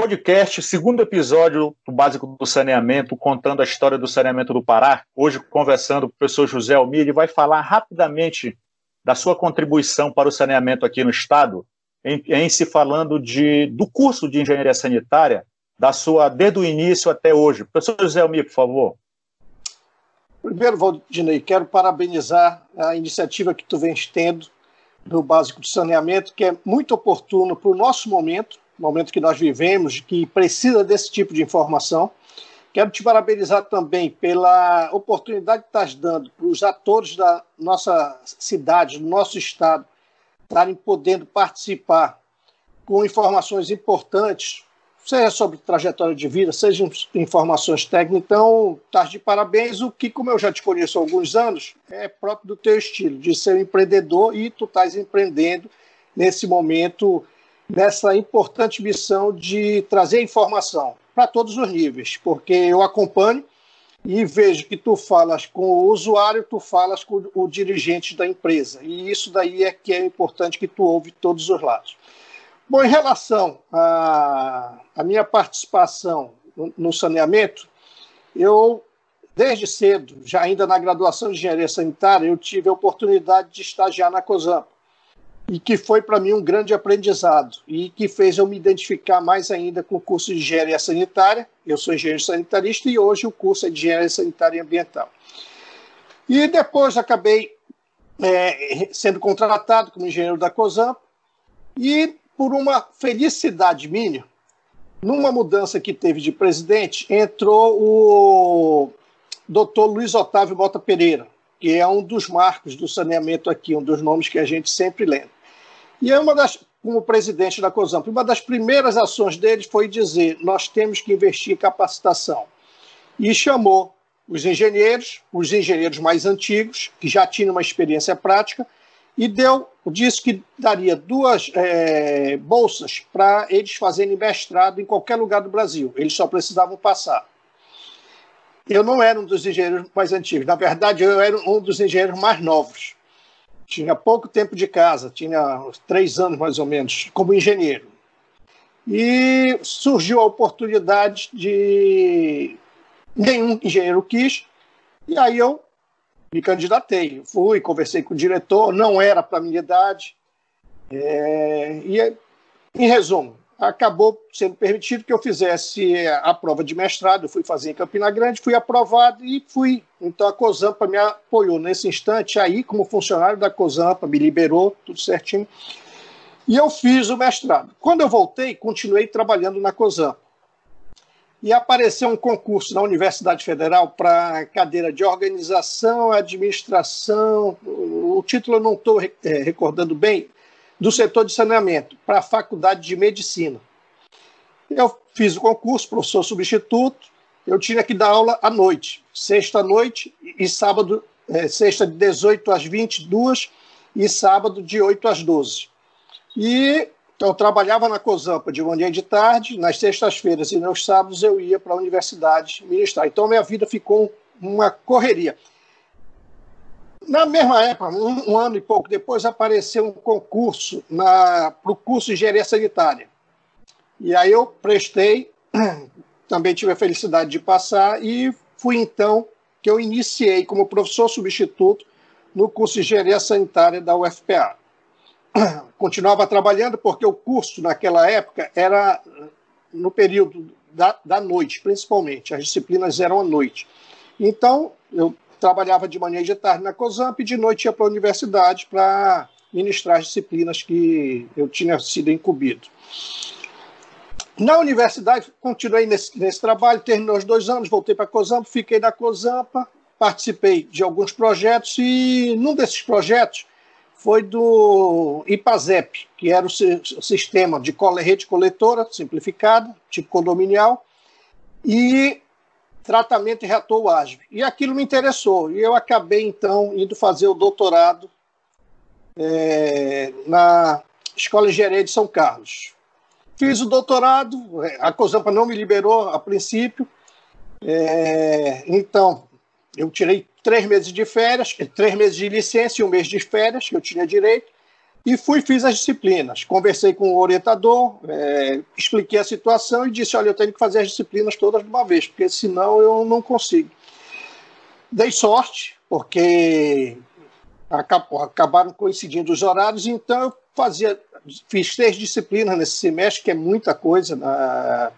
podcast, segundo episódio do Básico do Saneamento, contando a história do saneamento do Pará. Hoje, conversando com o professor José Almir, ele vai falar rapidamente da sua contribuição para o saneamento aqui no Estado, em, em se falando de, do curso de engenharia sanitária, da sua desde o início até hoje. Professor José Almir, por favor. Primeiro, Valdinei, quero parabenizar a iniciativa que tu vens tendo do Básico do Saneamento, que é muito oportuno para o nosso momento, momento que nós vivemos, que precisa desse tipo de informação. Quero te parabenizar também pela oportunidade que estás dando para os atores da nossa cidade, do nosso estado, estarem podendo participar com informações importantes, seja sobre trajetória de vida, seja informações técnicas. Então, estás de parabéns. O que, como eu já te conheço há alguns anos, é próprio do teu estilo, de ser um empreendedor e tu estás empreendendo nesse momento nessa importante missão de trazer informação para todos os níveis, porque eu acompanho e vejo que tu falas com o usuário, tu falas com o dirigente da empresa, e isso daí é que é importante que tu ouve todos os lados. Bom, em relação à, à minha participação no, saneamento, eu desde cedo, já ainda na graduação de engenharia sanitária, eu tive a oportunidade de estagiar na COSAMPA e que foi para mim um grande aprendizado e que fez eu me identificar mais ainda com o curso de engenharia sanitária. Eu sou engenheiro sanitarista e hoje o curso é de engenharia sanitária e ambiental. E depois acabei é, sendo contratado como engenheiro da COSAM e por uma felicidade minha, numa mudança que teve de presidente, entrou o doutor Luiz Otávio Bota Pereira, que é um dos marcos do saneamento aqui, um dos nomes que a gente sempre lembra. E é uma das, como presidente da COSAMP, uma das primeiras ações dele foi dizer: nós temos que investir em capacitação. E chamou os engenheiros, os engenheiros mais antigos, que já tinham uma experiência prática, e deu, disse que daria duas é, bolsas para eles fazerem mestrado em qualquer lugar do Brasil. Eles só precisavam passar. Eu não era um dos engenheiros mais antigos, na verdade, eu era um dos engenheiros mais novos tinha pouco tempo de casa, tinha três anos mais ou menos, como engenheiro. E surgiu a oportunidade de. Nenhum engenheiro quis, e aí eu me candidatei. Fui, conversei com o diretor, não era para minha idade. É... e, em resumo, acabou sendo permitido que eu fizesse a prova de mestrado. Eu fui fazer em Campina Grande, fui aprovado e fui. Então a COSAMPA me apoiou nesse instante. Aí, como funcionário da COSAMPA, me liberou, tudo certinho. E eu fiz o mestrado. Quando eu voltei, continuei trabalhando na COSAMPA. E apareceu um concurso na Universidade Federal para cadeira de organização, administração. O título eu não estou é, recordando bem, do setor de saneamento para a Faculdade de Medicina. Eu fiz o concurso, professor substituto, eu tinha que dar aula à noite, sexta-noite e sábado, é, sexta de 18 às 22 e sábado de 8 às 12. E então, eu trabalhava na COSAMPA de manhã e de tarde, nas sextas-feiras e nos sábados eu ia para a universidade ministrar. Então, minha vida ficou uma correria. Na mesma época, um, um, ano e pouco depois, apareceu um concurso para o curso de engenharia sanitária. E aí eu prestei, também tive a felicidade de passar, e fui então que eu iniciei como professor substituto no curso de engenharia sanitária da UFPA. Continuava trabalhando porque o curso naquela época era no período da, da noite, principalmente, as disciplinas eram à noite. Então, eu trabalhava de manhã e de tarde na COSAMP e de noite ia para a universidade para ministrar as disciplinas que eu tinha sido incumbido. Na universidade, continuei nesse, nesse trabalho, terminou os dois anos, voltei para a COSAMP, fiquei na COSAMPA, participei de alguns projetos e num desses projetos foi do IPAZEP, que era o sistema de rede coletora simplificada, tipo condominial, e tratamento e reator ágil. E aquilo me interessou. E eu acabei, então, indo fazer o doutorado é, na Escola de Engenharia de São Carlos. Fiz o doutorado, a COSAMPA não me liberou a princípio, é, então eu tirei três meses de férias, três meses de licença e um mês de férias, que eu tinha direito, e fui fiz as disciplinas. Conversei com o orientador, é, expliquei a situação e disse: olha, eu tenho que fazer as disciplinas todas de uma vez, porque senão eu não consigo. Dei sorte, porque acabaram coincidindo os horários, então eu fazia, fiz três disciplinas nesse semestre, que é muita coisa na,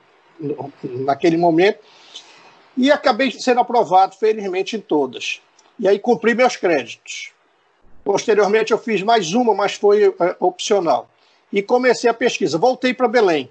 naquele momento, e acabei sendo aprovado, felizmente, em todas. E aí cumpri meus créditos. Posteriormente, eu fiz mais uma, mas foi é, opcional. E comecei a pesquisa. Voltei para Belém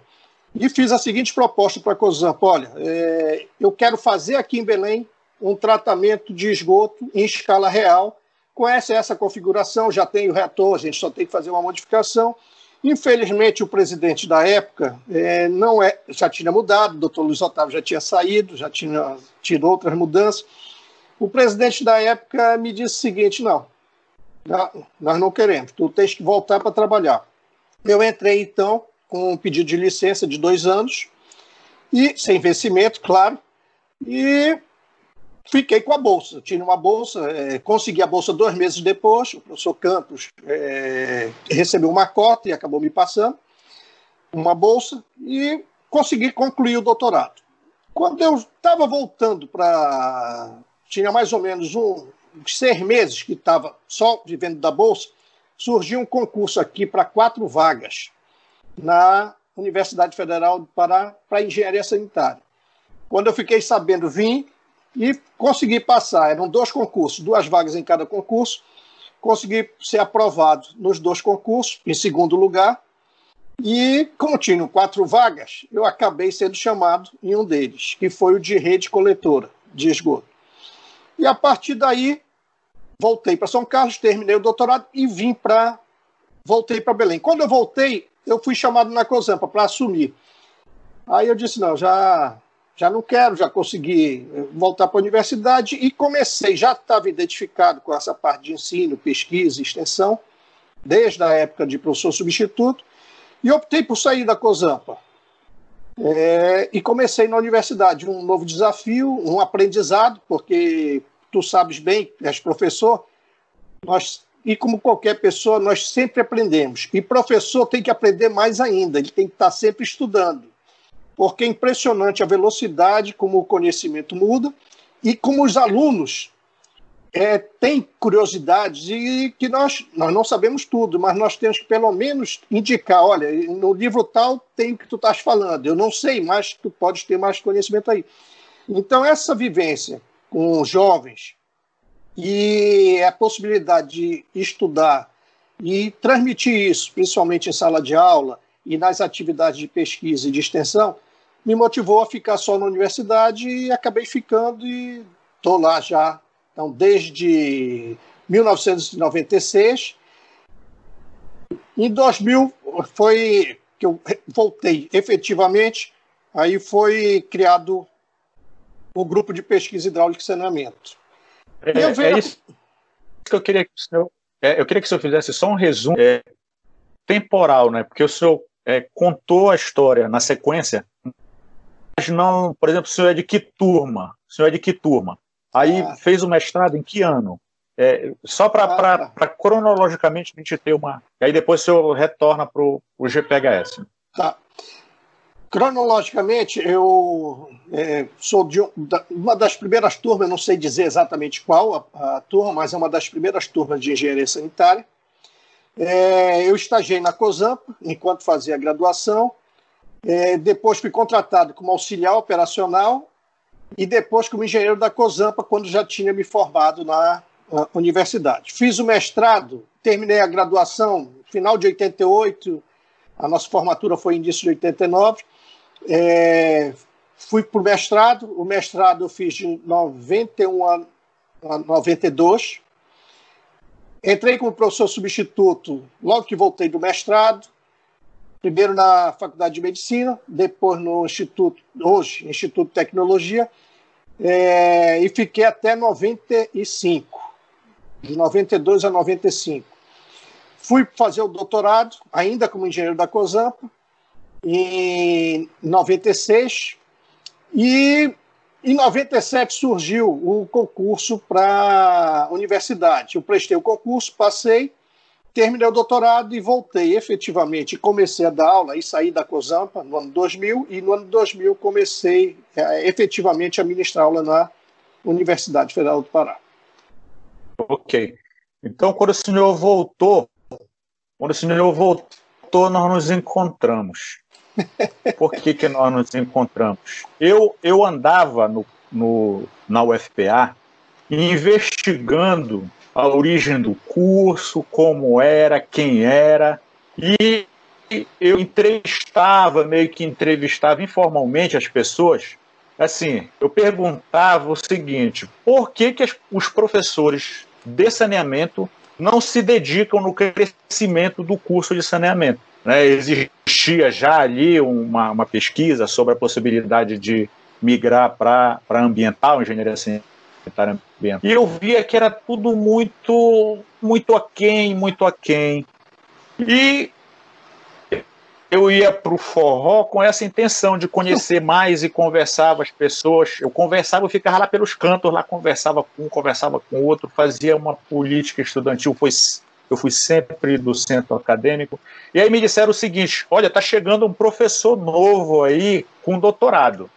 e fiz a seguinte proposta para a COSAMP: olha, é, eu quero fazer aqui em Belém um tratamento de esgoto em escala real. Conhece essa configuração, já tem o reator, a gente só tem que fazer uma modificação. Infelizmente, o presidente da época é, não é, já tinha mudado, o doutor Luiz Otávio já tinha saído, já tinha tido outras mudanças. O presidente da época me disse o seguinte: não, nós não queremos, tu tens que voltar para trabalhar. Eu entrei, então, com um pedido de licença de dois anos, e sem vencimento, claro, e fiquei com a bolsa. Tinha uma bolsa, é, consegui a bolsa dois meses depois. O professor Campos é, recebeu uma cota e acabou me passando uma bolsa e consegui concluir o doutorado. Quando eu estava voltando para. Tinha mais ou menos um, seis meses que estava só vivendo da bolsa, surgiu um concurso aqui para quatro vagas na Universidade Federal do Pará para engenharia sanitária. Quando eu fiquei sabendo, vim e consegui passar. Eram dois concursos, duas vagas em cada concurso. Consegui ser aprovado nos dois concursos, em segundo lugar. E, como tinham quatro vagas, eu acabei sendo chamado em um deles, que foi o de rede coletora de esgoto. E a partir daí, voltei para São Carlos, terminei o doutorado e vim para. Voltei para Belém. Quando eu voltei, eu fui chamado na COSAMPA para assumir. Aí eu disse: não, já, já não quero, já consegui voltar para a universidade e comecei. Já estava identificado com essa parte de ensino, pesquisa extensão, desde a época de professor substituto, e optei por sair da COSAMPA. É, e comecei na universidade um novo desafio, um aprendizado, porque tu sabes bem, és professor, nós, e como qualquer pessoa, nós sempre aprendemos. E professor tem que aprender mais ainda, ele tem que estar sempre estudando. Porque é impressionante a velocidade como o conhecimento muda e como os alunos é, têm curiosidades e que nós, nós não sabemos tudo, mas nós temos que pelo menos indicar, olha, no livro tal tem o que tu estás falando, eu não sei, mas tu podes ter mais conhecimento aí. Então, essa vivência com jovens e a possibilidade de estudar e transmitir isso, principalmente em sala de aula e nas atividades de pesquisa e de extensão, me motivou a ficar só na universidade e acabei ficando e estou lá já, então, desde 1996. Em 2000 foi que eu voltei efetivamente, aí foi criado o grupo de pesquisa hidráulica e saneamento. É, vejo... é isso que eu queria que o senhor, é, eu queria que o senhor fizesse só um resumo é, temporal, né? Porque o senhor é, contou a história na sequência, mas não, por exemplo, o senhor é de que turma? O senhor é de que turma? Aí ah. fez o mestrado em que ano? É, só para ah, tá. cronologicamente a gente ter uma. E aí depois o senhor retorna para o GPHS. Tá. Cronologicamente, eu é, sou de um, uma das primeiras turmas, não sei dizer exatamente qual a, a turma, mas é uma das primeiras turmas de engenharia sanitária. É, eu estagiei na COSAMP enquanto fazia a graduação. É, depois fui contratado como auxiliar operacional e depois como engenheiro da COSAMPA quando já tinha me formado na, na universidade. Fiz o mestrado, terminei a graduação final de 88, a nossa formatura foi início de 89 é, fui para o mestrado, o mestrado eu fiz de 91 a 92. Entrei como professor substituto logo que voltei do mestrado, primeiro na Faculdade de Medicina, depois no Instituto, hoje, Instituto de Tecnologia, é, e fiquei até 95, de 92 a 95. Fui fazer o doutorado, ainda como engenheiro da COSAMPA, em 96 e em 97 surgiu o concurso para universidade. Eu prestei o concurso, passei terminei o doutorado e voltei efetivamente. Comecei a dar aula e saí da COSAMPA no ano 2000, e no ano 2000 comecei é, efetivamente a ministrar aula na Universidade Federal do Pará. Ok. Então, quando o senhor voltou, quando o senhor voltou, nós nos encontramos. Por que, que nós nos encontramos? Eu, eu andava no, no, na UFPA investigando a origem do curso, como era, quem era, e eu entrevistava, meio que entrevistava informalmente as pessoas. Assim, eu perguntava o seguinte: por que, que os professores de saneamento não se dedicam no crescimento do curso de saneamento? Né? Existia já ali uma, uma pesquisa sobre a possibilidade de migrar para ambiental, engenharia sanitária ambiental. E eu via que era tudo muito, muito aquém, muito aquém. E eu ia para o forró com essa intenção de conhecer mais e conversar com as pessoas. Eu conversava, eu ficava lá pelos cantos, lá conversava com um, conversava com outro, fazia uma política estudantil, foi, eu fui sempre do centro acadêmico. E aí me disseram o seguinte: olha, está chegando um professor novo aí com doutorado.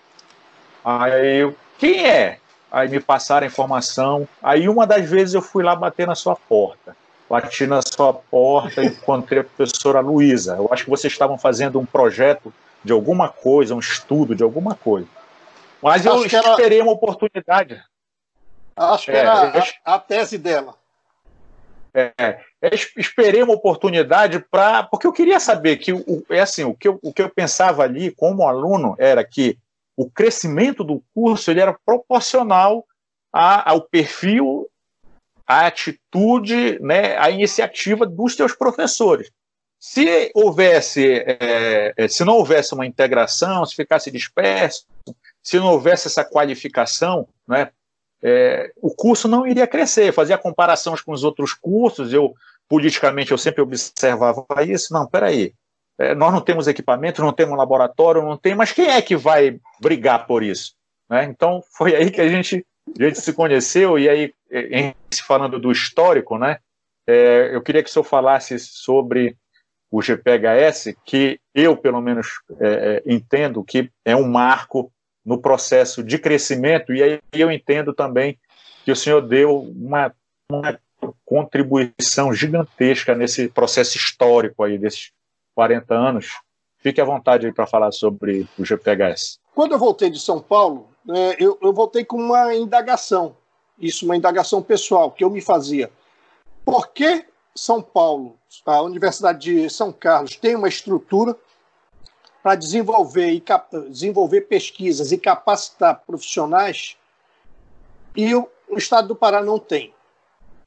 Aí eu, quem é? Aí me passaram a informação. Aí uma das vezes eu fui lá bater na sua porta. Bati na sua porta e encontrei a professora Luísa. Eu acho que vocês estavam fazendo um projeto de alguma coisa, um estudo de alguma coisa. Mas eu esperei era... uma oportunidade. Acho que é, era a, a, tese dela. É, esperei uma oportunidade para. Porque eu queria saber que o, é assim, o que, eu, o que eu pensava ali como aluno era que o crescimento do curso ele era proporcional a, ao perfil, à atitude, né, à iniciativa dos seus professores. Se houvesse, é, é, se não houvesse uma integração, se ficasse disperso, se não houvesse essa qualificação, né, é, o curso não iria crescer. Fazia comparações com os outros cursos, eu politicamente eu sempre observava isso. Não, peraí, é, nós não temos equipamento, não temos laboratório, não tem, mas quem é que vai brigar por isso? Né? Então foi aí que a gente, a gente se conheceu, e aí, em, falando do histórico, né, é, eu queria que o senhor falasse sobre o GPHS, que eu, pelo menos, é, é, entendo que é um marco no processo de crescimento, e aí eu entendo também que o senhor deu uma, uma contribuição gigantesca nesse processo histórico aí desses 40 anos. Fique à vontade aí para falar sobre o GPHS. Quando eu voltei de São Paulo, é, eu, eu voltei com uma indagação, isso, uma indagação pessoal que eu me fazia. Por que São Paulo, a Universidade de São Carlos, tem uma estrutura para desenvolver, e desenvolver pesquisas e capacitar profissionais e o, o Estado do Pará não tem?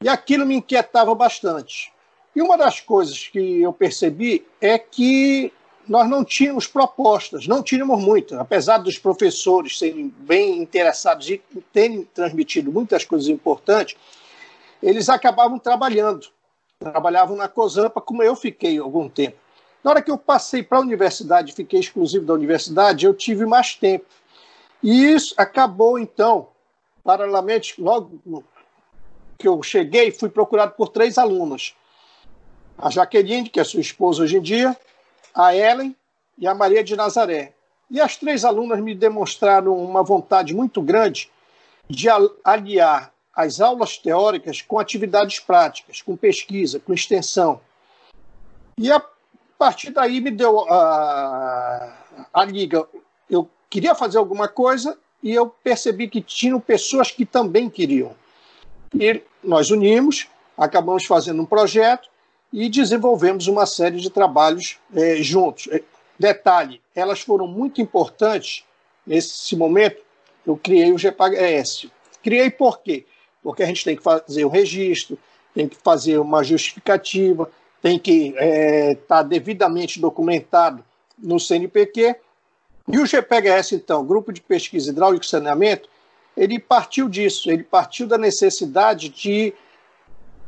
E aquilo me inquietava bastante. E uma das coisas que eu percebi é que nós não tínhamos propostas, não tínhamos muito, apesar dos professores serem bem interessados e terem transmitido muitas coisas importantes, eles acabavam trabalhando, trabalhavam na COSAMPA, como eu fiquei algum tempo. Na hora que eu passei para a universidade, fiquei exclusivo da universidade, eu tive mais tempo. E isso acabou, então, paralelamente, logo que eu cheguei, fui procurado por três alunas a Jaqueline, que é sua esposa hoje em dia, a Ellen e a Maria de Nazaré. E as três alunas me demonstraram uma vontade muito grande de aliar as aulas teóricas com atividades práticas, com pesquisa, com extensão. E a partir daí me deu a, a liga. Eu queria fazer alguma coisa e eu percebi que tinham pessoas que também queriam. E nós unimos, acabamos fazendo um projeto e desenvolvemos uma série de trabalhos é, juntos. É, detalhe, elas foram muito importantes nesse momento. Eu criei o GPAS. Criei por quê? Porque a gente tem que fazer o registro, tem que fazer uma justificativa, tem que estar é, tá devidamente documentado no CNPq. E o GPHS, então, Grupo de Pesquisa Hidráulico e Saneamento, ele partiu disso, ele partiu da necessidade de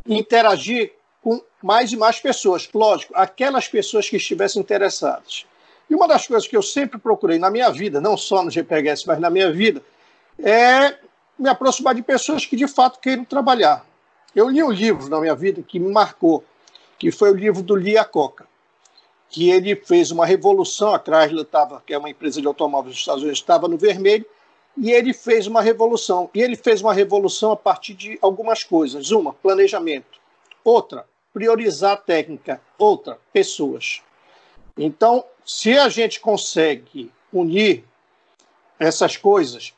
interagir com mais e mais pessoas. Lógico, aquelas pessoas que estivessem interessadas. E uma das coisas que eu sempre procurei na minha vida, não só no GPHS, mas na minha vida, é me aproximar de pessoas que de fato queiram trabalhar. Eu li um livro na minha vida que me marcou, que foi o livro do Lia Coca, que ele fez uma revolução, a Chrysler estava, que é uma empresa de automóveis dos Estados Unidos, estava no vermelho, e ele fez uma revolução. E ele fez uma revolução a partir de algumas coisas. Uma, planejamento. Outra, priorizar a técnica. Outra, pessoas. Então, se a gente consegue unir essas coisas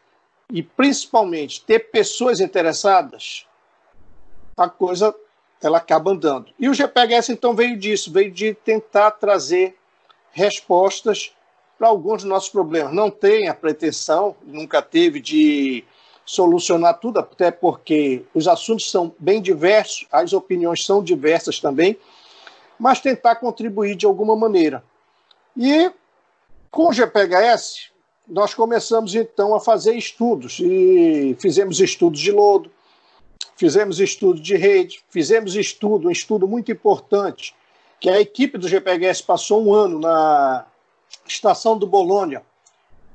e principalmente ter pessoas interessadas, a coisa ela acaba andando. E o GPHS então veio disso, veio de tentar trazer respostas para alguns dos nossos problemas. Não tem a pretensão, nunca teve, de solucionar tudo, até porque os assuntos são bem diversos, as opiniões são diversas também, mas tentar contribuir de alguma maneira. E com o GPHS, nós começamos então a fazer estudos, e fizemos estudos de lodo, fizemos estudo de rede, fizemos estudo, um estudo muito importante, que a equipe do GPHS passou um ano na estação do Bolônia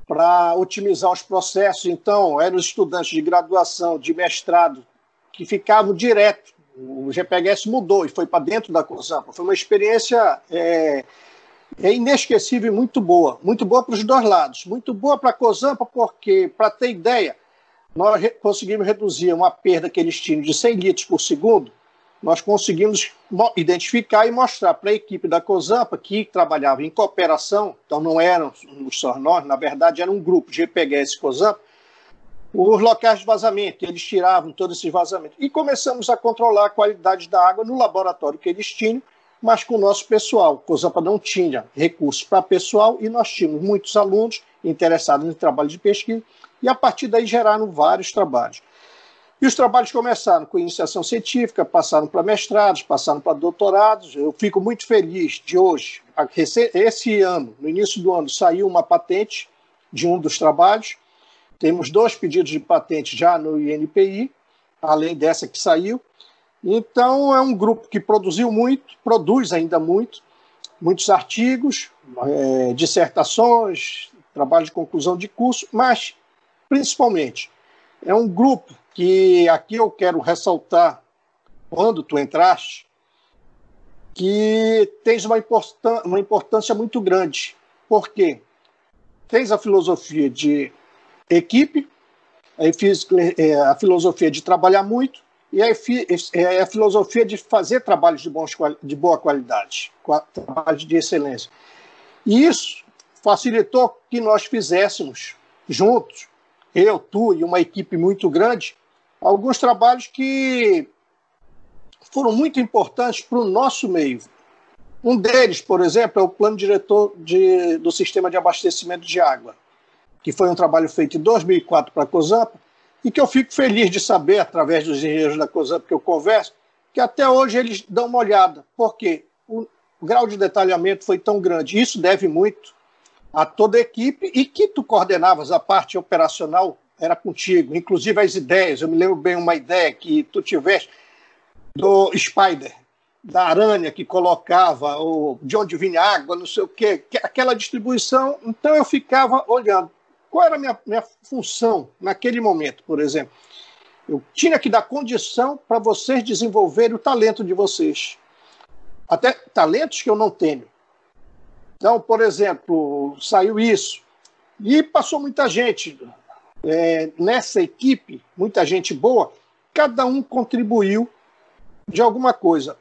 para otimizar os processos. Então, eram estudantes de graduação, de mestrado, que ficavam direto. O GPHS mudou e foi para dentro da COSAMPA. Foi uma experiência é, é inesquecível e muito boa. Muito boa para os dois lados. Muito boa para a COSAMPA, porque, para ter ideia, nós conseguimos reduzir uma perda que eles tinham de 100 litros por segundo nós conseguimos identificar e mostrar para a equipe da COSAMPA, que trabalhava em cooperação, então não eram só nós, na verdade era um grupo, GPGS COSAMPA, os locais de vazamento, eles tiravam todos esses vazamentos. E começamos a controlar a qualidade da água no laboratório que eles tinham, mas com o nosso pessoal. COSAMPA não tinha recursos para pessoal e nós tínhamos muitos alunos interessados em trabalho de pesquisa, e a partir daí geraram vários trabalhos. E os trabalhos começaram com iniciação científica, passaram para mestrados, passaram para doutorados. Eu fico muito feliz de hoje, esse ano, no início do ano, saiu uma patente de um dos trabalhos. Temos dois pedidos de patente já no INPI, além dessa que saiu. Então, é um grupo que produziu muito, produz ainda muito, muitos artigos, é, dissertações, trabalho de conclusão de curso, mas, principalmente, é um grupo que aqui eu quero ressaltar, quando tu entraste, que tens uma, importância, uma importância muito grande. Por quê? Tens a filosofia de equipe, é, a filosofia de trabalhar muito e é, a filosofia de fazer trabalhos de, bons, de boa qualidade, trabalhos de excelência. E isso facilitou que nós fizéssemos juntos, eu, tu e uma equipe muito grande, alguns trabalhos que foram muito importantes para o nosso meio. Um deles, por exemplo, é o plano diretor de, do sistema de abastecimento de água, que foi um trabalho feito em 2004 para a COSAMPA e que eu fico feliz de saber, através dos engenheiros da COSAMPA que eu converso, que até hoje eles dão uma olhada, porque o grau de detalhamento foi tão grande. Isso deve muito a toda a equipe e que tu coordenavas a parte operacional era contigo. Inclusive as ideias, eu me lembro bem uma ideia que tu tiveste do Spider, da aranha que colocava, ou de onde vinha água, não sei o quê, aquela distribuição. Então eu ficava olhando. Qual era a minha, minha função naquele momento, por exemplo? Eu tinha que dar condição para vocês desenvolverem o talento de vocês. Até talentos que eu não tenho. Então, por exemplo, saiu isso. E passou muita gente é, nessa equipe, muita gente boa, cada um contribuiu de alguma coisa.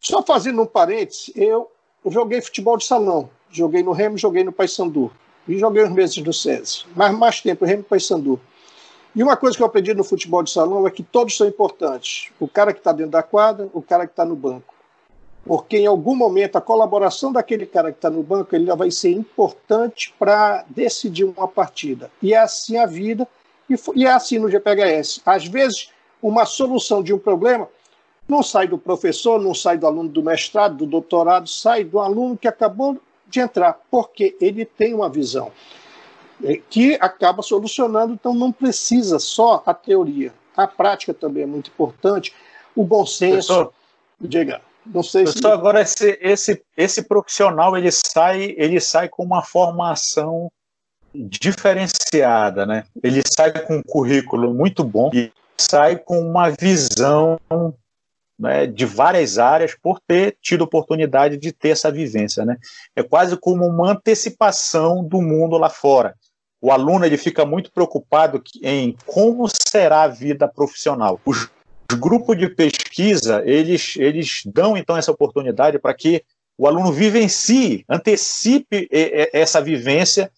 Só fazendo um parênteses, eu joguei futebol de salão, joguei no Remo, joguei no Paysandu, e joguei uns meses no SESI, mas mais tempo, Remo e Paysandu. E uma coisa que eu aprendi no futebol de salão é que todos são importantes. O cara que está dentro da quadra, o cara que está no banco porque em algum momento a colaboração daquele cara que está no banco ele vai ser importante para decidir uma partida. E é assim a vida, e, é assim no GPHS. Às vezes, uma solução de um problema não sai do professor, não sai do aluno do mestrado, do doutorado, sai do aluno que acabou de entrar, porque ele tem uma visão é, que acaba solucionando, então não precisa só a teoria. A prática também é muito importante, o bom senso. Professor, Diga. Não sei se... agora esse, esse, esse profissional ele sai, ele sai com uma formação diferenciada, né? Ele sai com um currículo muito bom e sai com uma visão né, de várias áreas por ter tido oportunidade de ter essa vivência. Né? É quase como uma antecipação do mundo lá fora. O aluno ele fica muito preocupado em como será a vida profissional. Os grupos de pesquisa eles, eles dão então essa oportunidade para que o aluno vivencie, antecipe essa vivência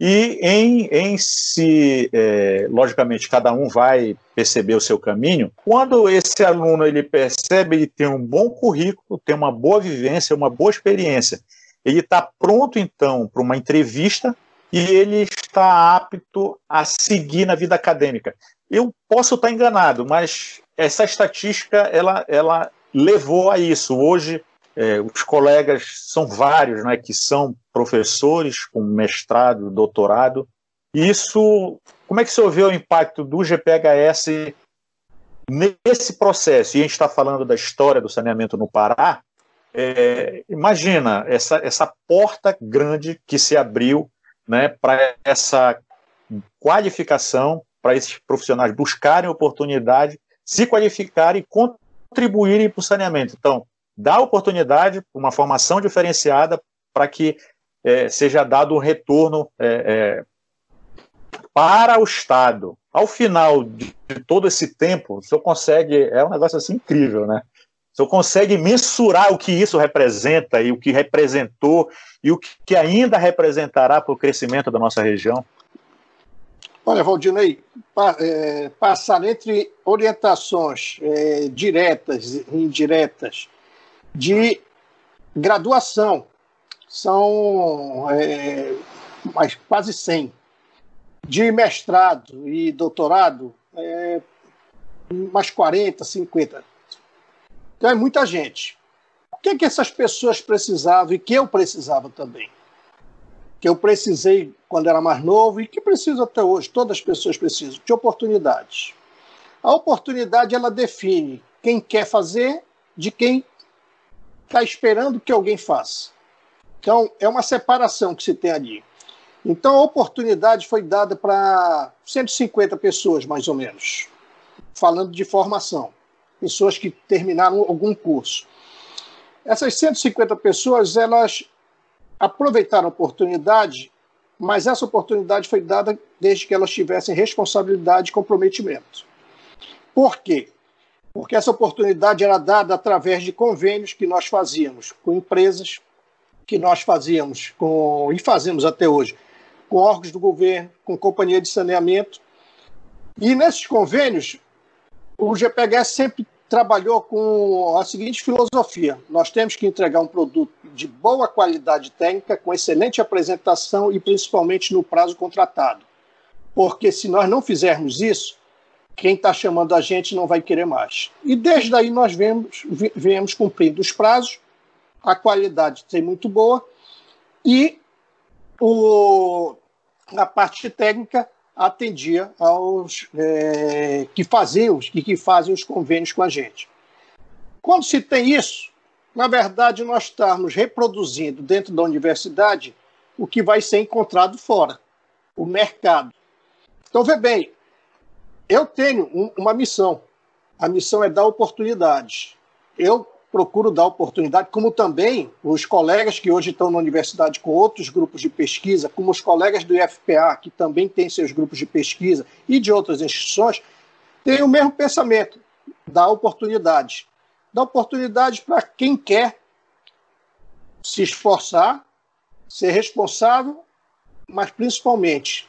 e em, em se, é, logicamente, cada um vai perceber o seu caminho. Quando esse aluno ele percebe, ele tem um bom currículo, tem uma boa vivência, uma boa experiência, ele está pronto então para uma entrevista e ele está apto a seguir na vida acadêmica. Eu posso estar enganado, mas essa estatística ela, ela levou a isso. Hoje é, os colegas são vários, né, que são professores com mestrado, doutorado. Isso, como é que você vê o impacto do GPHS nesse processo? E a gente está falando da história do saneamento no Pará. É, imagina essa, essa porta grande que se abriu né, para essa qualificação, para esses profissionais buscarem oportunidade, se qualificarem e contribuírem para o saneamento. Então, dá oportunidade, uma formação diferenciada para que é, seja dado um retorno é, é, para o Estado. Ao final de, de, todo esse tempo, o senhor consegue, é um negócio assim incrível, né? O senhor consegue mensurar o que isso representa e o que representou e o que ainda representará para o crescimento da nossa região? Olha, Valdinei, pa, é, passar entre orientações é, diretas e indiretas de graduação. São é, mais, quase 100. De mestrado e doutorado, é, mais 40, 50. Então é muita gente. O que, é que essas pessoas precisavam e que eu precisava também? Que eu precisei quando era mais novo e que preciso até hoje, todas as pessoas precisam, de oportunidades. A oportunidade ela define quem quer fazer de quem está esperando que alguém faça. Então, é uma separação que se tem ali. Então, a oportunidade foi dada para 150 pessoas, mais ou menos, falando de formação, pessoas que terminaram algum curso. Essas 150 pessoas, elas aproveitaram a oportunidade, mas essa oportunidade foi dada desde que elas tivessem responsabilidade e comprometimento. Por quê? porque essa oportunidade era dada através de convênios que nós fazíamos com empresas, que nós fazíamos com, e fazemos até hoje, com órgãos do governo, com companhia de saneamento. E nesses convênios, o GPHS sempre trabalhou com a seguinte filosofia: nós temos que entregar um produto de boa qualidade técnica, com excelente apresentação e principalmente no prazo contratado. Porque se nós não fizermos isso, quem está chamando a gente não vai querer mais. E desde aí nós vemos, viemos cumprindo os prazos, a qualidade tem muito boa e o, a parte técnica atendia aos é, que faziam e que fazem os convênios com a gente. Quando se tem isso, na verdade nós estamos reproduzindo dentro da universidade o que vai ser encontrado fora, o mercado. Então, vê bem, eu tenho um, uma missão. A missão é dar oportunidades. Eu procuro dar oportunidade, como também os colegas que hoje estão na universidade com outros grupos de pesquisa, como os colegas do IFPA, que também têm seus grupos de pesquisa, e de outras instituições, têm o mesmo pensamento, dar oportunidades. Dar oportunidades para quem quer se esforçar, ser responsável, mas principalmente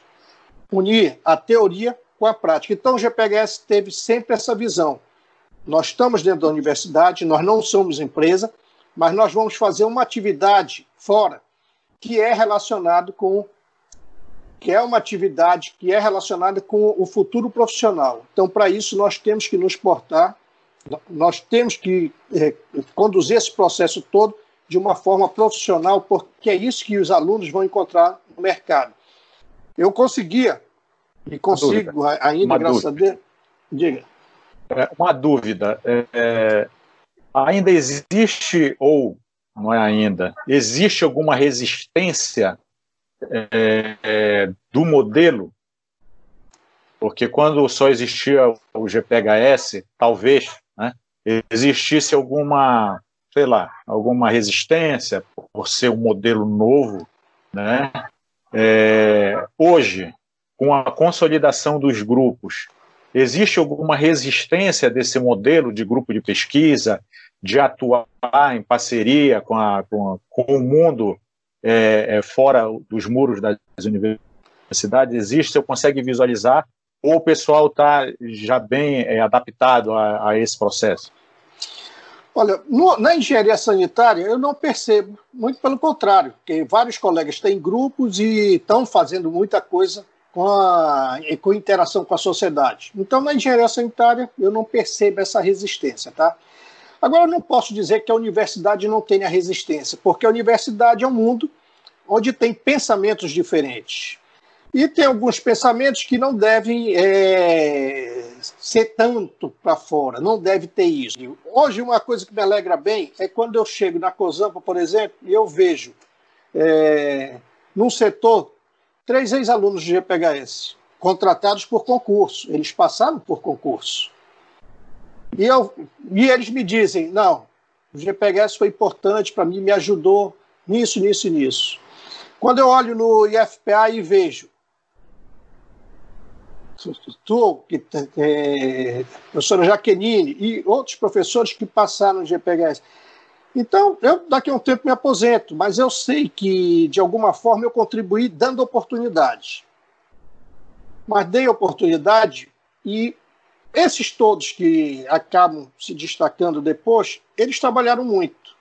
unir a teoria com a prática. Então, o GPHS teve sempre essa visão. Nós estamos dentro da universidade, nós não somos empresa, mas nós vamos fazer uma atividade fora que é relacionado com que é uma atividade que é relacionada com o futuro profissional. Então, para isso, nós temos que nos portar, nós temos que é, conduzir esse processo todo de uma forma profissional, porque é isso que os alunos vão encontrar no mercado. Eu conseguia e consigo ainda, uma graças dúvida. a Deus. Diga. É, uma dúvida. É, é, ainda existe, ou não é ainda, existe alguma resistência é, é do modelo? Porque quando só existia o GPHS, talvez, né, existisse alguma, sei lá, alguma resistência por ser um modelo novo, né? É, hoje, com a consolidação dos grupos, existe alguma resistência desse modelo de grupo de pesquisa, de atuar em parceria com, a, com, a, com o mundo é, é, fora dos muros das universidades? Existe? Você consegue visualizar? Ou o pessoal está já bem é, adaptado a, a, esse processo? Olha, no, na engenharia sanitária eu não percebo, muito pelo contrário, que vários colegas têm grupos e estão fazendo muita coisa com a com interação com a sociedade. Então, na engenharia sanitária, eu não percebo essa resistência, tá? Agora, eu não posso dizer que a universidade não tenha resistência, porque a universidade é um mundo onde tem pensamentos diferentes. E tem alguns pensamentos que não devem é, ser tanto para fora, não deve ter isso. Hoje, uma coisa que me alegra bem é quando eu chego na COSAMPA, por exemplo, e eu vejo é, num setor três ex-alunos de GPHS, contratados por concurso. Eles passaram por concurso. E, eu, e eles me dizem: não, o GPHS foi importante para mim, me ajudou nisso, nisso e nisso. Quando eu olho no IFPA e vejo tu, que, é, professora Jaqueline e outros professores que passaram no GPHS, então, eu daqui a um tempo me aposento, mas eu sei que, de alguma forma, eu contribuí dando oportunidade. Mas dei oportunidade e esses todos que acabam se destacando depois, eles trabalharam muito.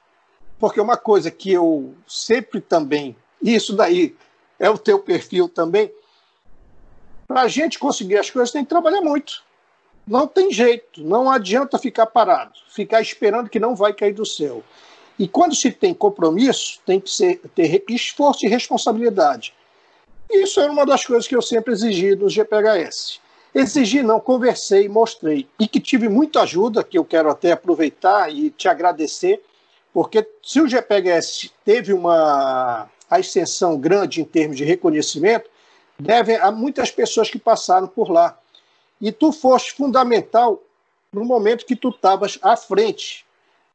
Porque uma coisa que eu sempre também, e isso daí é o teu perfil também, para a gente conseguir as coisas tem que trabalhar muito. Não tem jeito, não adianta ficar parado, ficar esperando que não vai cair do céu. E quando se tem compromisso, tem que ser, ter esforço e responsabilidade. Isso era uma das coisas que eu sempre exigi no GPHS. Exigi, não, conversei, mostrei. E que tive muita ajuda, que eu quero até aproveitar e te agradecer, porque se o GPHS teve uma ascensão grande em termos de reconhecimento, deve a muitas pessoas que passaram por lá. E tu foste fundamental no momento que tu estavas à frente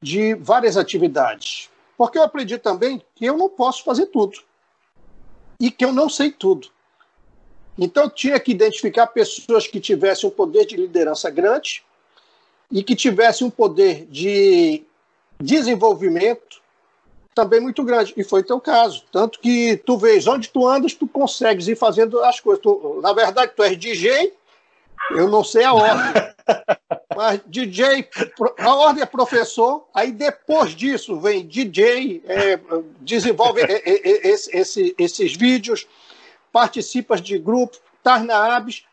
de várias atividades. Porque eu aprendi também que eu não posso fazer tudo. E que eu não sei tudo. Então, tinha que identificar pessoas que tivessem um poder de liderança grande e que tivessem um poder de desenvolvimento também muito grande. E foi teu caso. Tanto que tu vês onde tu andas, tu consegues ir fazendo as coisas. Tu, na verdade, tu és DJ, eu não sei a ordem. Mas DJ, a ordem é professor, aí depois disso vem DJ, é, desenvolve esse, esse, esses vídeos, participa de grupo, está na ABS.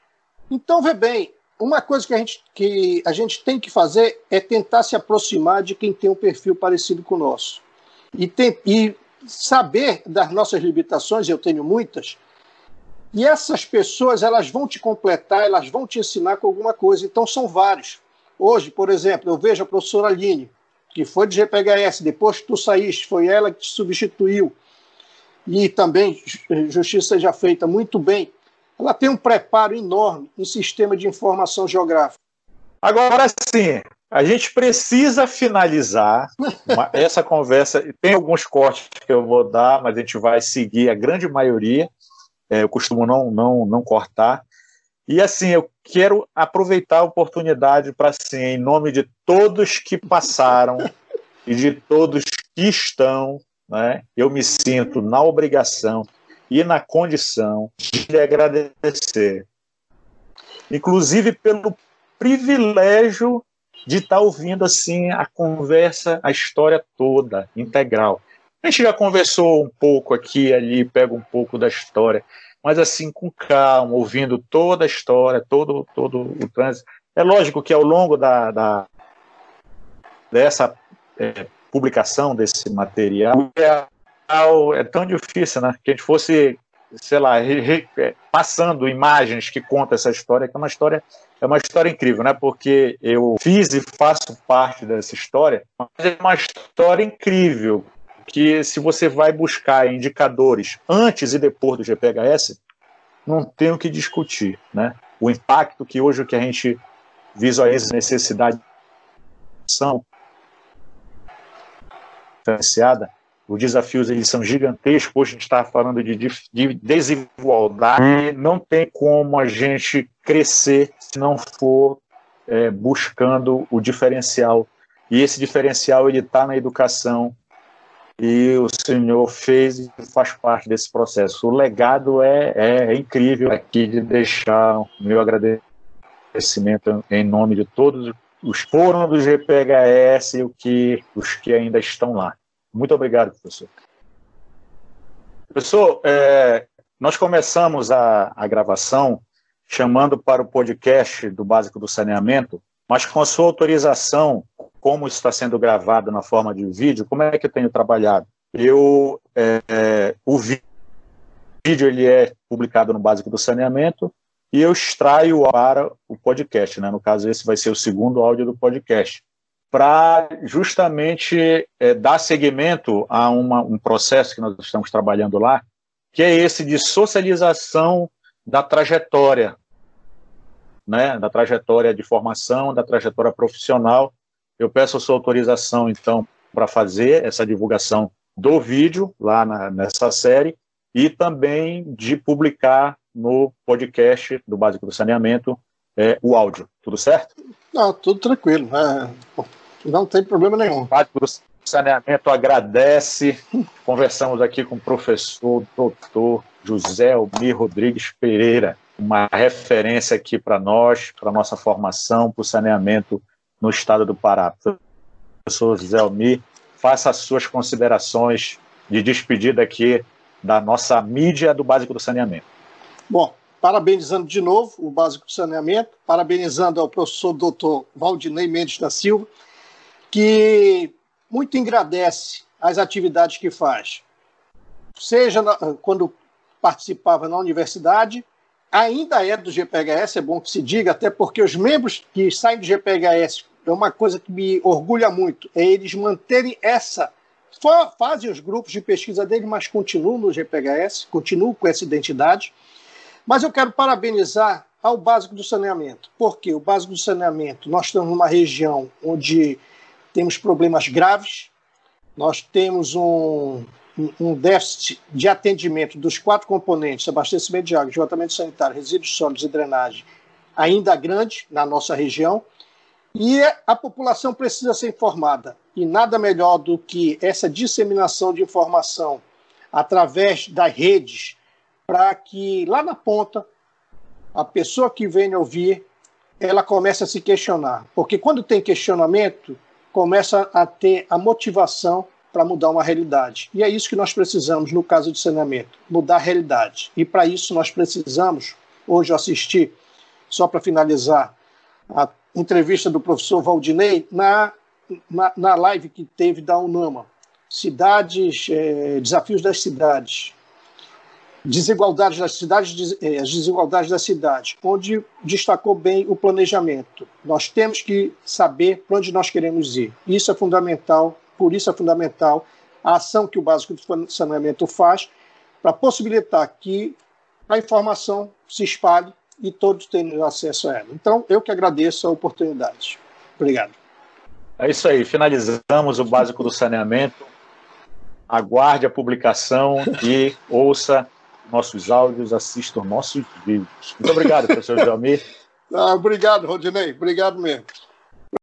Então, vê bem, uma coisa que a, gente, que a gente tem que fazer é tentar se aproximar de quem tem um perfil parecido com o nosso. E, tem, e saber das nossas limitações, eu tenho muitas, e essas pessoas elas vão te completar, elas vão te ensinar com alguma coisa. Então são vários. Hoje, por exemplo, eu vejo a professora Aline, que foi de GPHS, depois que tu saíste, foi ela que te substituiu. E também, justiça seja feita muito bem. Ela tem um preparo enorme em sistema de informação geográfica. Agora sim, a gente precisa finalizar uma, essa conversa. Tem alguns cortes que eu vou dar, mas a gente vai seguir a grande maioria é, eu costumo não, não, não cortar. E assim, eu quero aproveitar a oportunidade para, assim, em nome de todos que passaram e de todos que estão, né, eu me sinto na obrigação e na condição de lhe agradecer. Inclusive pelo privilégio de estar tá ouvindo assim a conversa, a história toda, integral. A gente já conversou um pouco aqui ali, pega um pouco da história, mas assim, com calma, ouvindo toda a história, todo, todo o trânsito. É lógico que ao longo da, da dessa é, publicação desse material é, é, tão difícil, né? Que a gente fosse, sei lá, re, re, é, passando imagens que contam essa história, que é uma história é uma história incrível, né? Porque eu fiz e faço parte dessa história, mas é uma história incrível que se você vai buscar indicadores antes e depois do GPHS, não tem o que discutir, né? O impacto que hoje que a gente visualiza necessidade formação diferenciada, os desafios eles são gigantescos. Hoje a gente está falando de, de, desigualdade e não tem como a gente crescer se não for é, buscando o diferencial. E esse diferencial ele está na educação e o senhor fez e faz parte desse processo. O legado é, é, é incrível aqui de deixar o meu agradecimento em nome de todos os foram do GPHS e o que, os que ainda estão lá. Muito obrigado, professor. Professor, é, nós começamos a, a gravação chamando para o podcast do Básico do Saneamento, mas com a sua autorização, como está sendo gravado na forma de vídeo, como é que eu tenho trabalhado? Eu, é, é, o vídeo ele é publicado no Básico do Saneamento e eu extraio para o podcast, né? No caso, esse vai ser o segundo áudio do podcast para justamente é, dar seguimento a uma, um processo que nós estamos trabalhando lá, que é esse de socialização da trajetória, né, da trajetória de formação, da trajetória profissional. Eu peço a sua autorização, então, para fazer essa divulgação do vídeo lá na, nessa série e também de publicar no podcast do Básico do Saneamento é, o áudio. Tudo certo? Não, tudo tranquilo. É, não tem problema nenhum. O Básico do Saneamento agradece. Conversamos aqui com o professor doutor José Almir Rodrigues Pereira, uma referência aqui para nós, para nossa formação, para o saneamento no estado do Pará. Professor José Almir, faça as suas considerações de despedida aqui da nossa mídia do Básico do Saneamento. Bom, parabenizando de novo o Básico do Saneamento, parabenizando ao professor doutor Valdinei Mendes da Silva, que muito engrandece as atividades que faz. Seja na, quando participava na universidade, ainda é do GPHS, é bom que se diga, até porque os membros que saem do GPHS, é uma coisa que me orgulha muito, é eles manterem essa. Fazem os grupos de pesquisa dele, mas continuam no GPHS, continuam com essa identidade. Mas eu quero parabenizar ao básico do saneamento, porque o básico do saneamento, nós estamos numa região onde temos problemas graves, nós temos um, um déficit de atendimento dos quatro componentes, abastecimento de água, esgotamento sanitário, resíduos sólidos e drenagem, ainda grande na nossa região, e a população precisa ser informada. E nada melhor do que essa disseminação de informação através das redes, para que lá na ponta a pessoa que vem ouvir ela comece a se questionar. Porque quando tem questionamento, começa a ter a motivação para mudar uma realidade. E é isso que nós precisamos no caso de saneamento, mudar a realidade. E para isso nós precisamos, hoje eu assisti, só para finalizar, a entrevista do professor Valdinei na, na, na live que teve da UNAMA, Cidades, é, Desafios das Cidades, Desigualdades das cidades, eh, as desigualdades da cidade, onde destacou bem o planejamento. Nós temos que saber para onde nós queremos ir. Isso é fundamental, por isso é fundamental a ação que o básico do saneamento faz para possibilitar que a informação se espalhe e todos tenham acesso a ela. Então, eu que agradeço a oportunidade. Obrigado. É isso aí, finalizamos o básico do saneamento. Aguarde a publicação e ouça nossos áudios, assistam nossos vídeos. Muito obrigado, professor Jamir. Ah, obrigado, Rodinei. Obrigado mesmo.